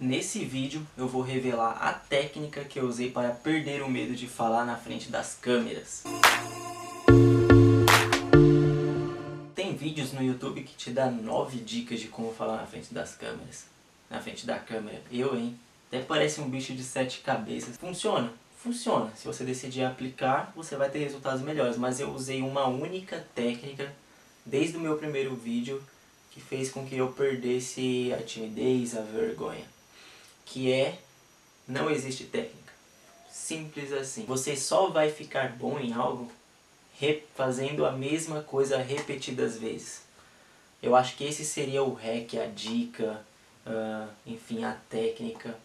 Nesse vídeo eu vou revelar a técnica que eu usei para perder o medo de falar na frente das câmeras. Tem vídeos no YouTube que te dá 9 dicas de como falar na frente das câmeras. Na frente da câmera. Eu, hein? Até parece um bicho de sete cabeças. Funciona? Funciona. Se você decidir aplicar, você vai ter resultados melhores. Mas eu usei uma única técnica desde o meu primeiro vídeo que fez com que eu perdesse a timidez, a vergonha que é não existe técnica. Simples assim. Você só vai ficar bom em algo fazendo a mesma coisa repetidas vezes. Eu acho que esse seria o hack, a dica, uh, enfim, a técnica.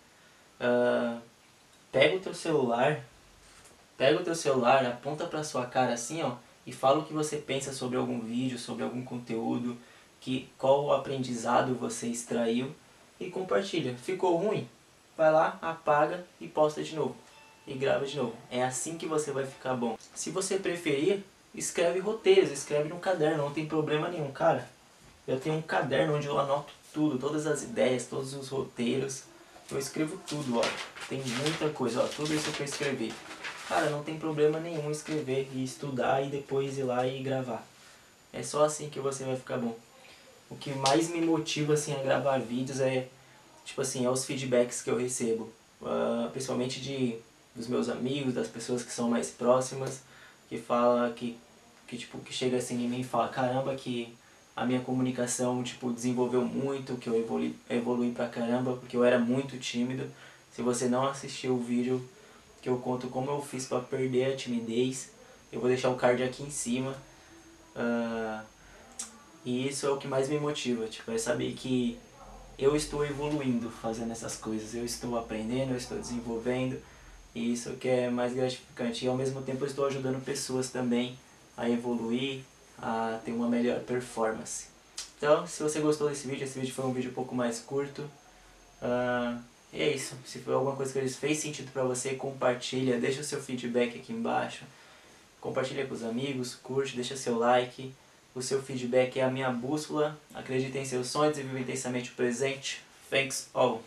Uh, pega o teu celular, pega o teu celular, aponta para sua cara assim, ó, e fala o que você pensa sobre algum vídeo, sobre algum conteúdo, que qual aprendizado você extraiu e compartilha. Ficou ruim? Vai lá, apaga e posta de novo. E grava de novo. É assim que você vai ficar bom. Se você preferir, escreve roteiros, escreve no caderno, não tem problema nenhum. Cara, eu tenho um caderno onde eu anoto tudo, todas as ideias, todos os roteiros. Eu escrevo tudo, ó. Tem muita coisa, ó. Tudo isso que eu escrevi. Cara, não tem problema nenhum escrever e estudar e depois ir lá e gravar. É só assim que você vai ficar bom. O que mais me motiva assim a gravar vídeos é tipo assim, é os feedbacks que eu recebo, uh, principalmente de dos meus amigos, das pessoas que são mais próximas, que fala que que tipo que chega assim em mim e fala, caramba que a minha comunicação tipo desenvolveu muito, que eu evolui, evolui pra caramba, porque eu era muito tímido. Se você não assistiu o vídeo que eu conto como eu fiz para perder a timidez, eu vou deixar o card aqui em cima. E isso é o que mais me motiva, tipo, é saber que eu estou evoluindo fazendo essas coisas, eu estou aprendendo, eu estou desenvolvendo, e isso que é mais gratificante. E ao mesmo tempo eu estou ajudando pessoas também a evoluir, a ter uma melhor performance. Então, se você gostou desse vídeo, esse vídeo foi um vídeo um pouco mais curto. Uh, e é isso. Se for alguma coisa que eles fez sentido para você, compartilha, deixa o seu feedback aqui embaixo. Compartilha com os amigos, curte, deixa seu like. O seu feedback é a minha bússola. Acredite em seus sonhos e viva intensamente o presente. Thanks all.